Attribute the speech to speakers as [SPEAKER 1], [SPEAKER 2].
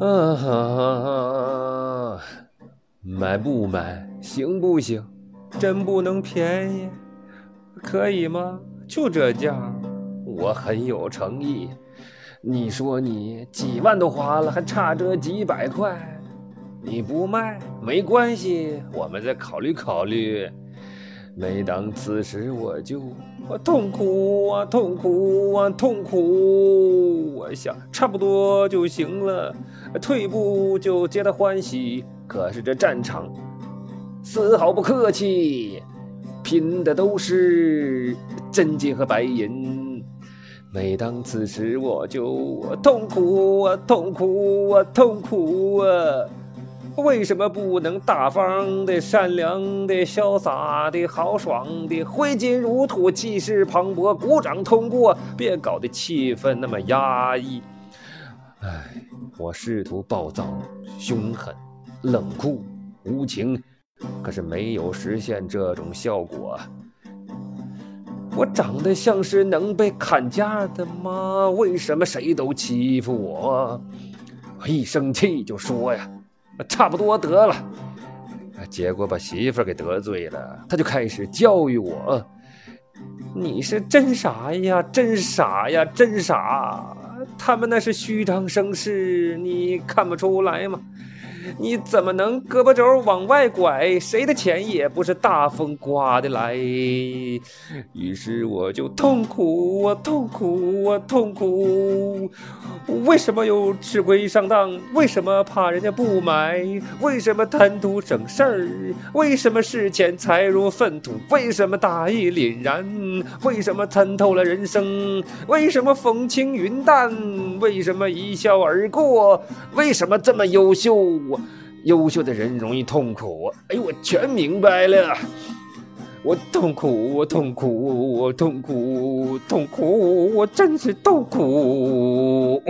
[SPEAKER 1] 啊，买不买？行不行？真不能便宜？可以吗？就这价，我很有诚意。你说你几万都花了，还差这几百块，你不卖没关系，我们再考虑考虑。每当此时，我就我痛苦啊，痛苦啊，痛苦！我想差不多就行了，退步就皆大欢喜。可是这战场丝毫不客气，拼的都是真金和白银。每当此时，我就痛苦啊，痛苦啊，痛苦啊！为什么不能大方的、善良的、潇洒的、豪爽的、挥金如土、气势磅礴、鼓掌通过？别搞得气氛那么压抑。唉，我试图暴躁、凶狠、冷酷、无情，可是没有实现这种效果。我长得像是能被砍价的吗？为什么谁都欺负我？我一生气就说呀。差不多得了，结果把媳妇给得罪了，他就开始教育我：“你是真傻呀，真傻呀，真傻！他们那是虚张声势，你看不出来吗？”你怎么能胳膊肘往外拐？谁的钱也不是大风刮的来。于是我就痛苦，我痛苦，我痛苦。为什么又吃亏上当？为什么怕人家不买？为什么贪图省事儿？为什么视钱财如粪土？为什么大义凛然？为什么参透了人生？为什么风轻云淡？为什么一笑而过？为什么这么优秀？优秀的人容易痛苦，哎呦，我全明白了。我痛苦，我痛苦，我痛苦，痛苦，我真是痛苦。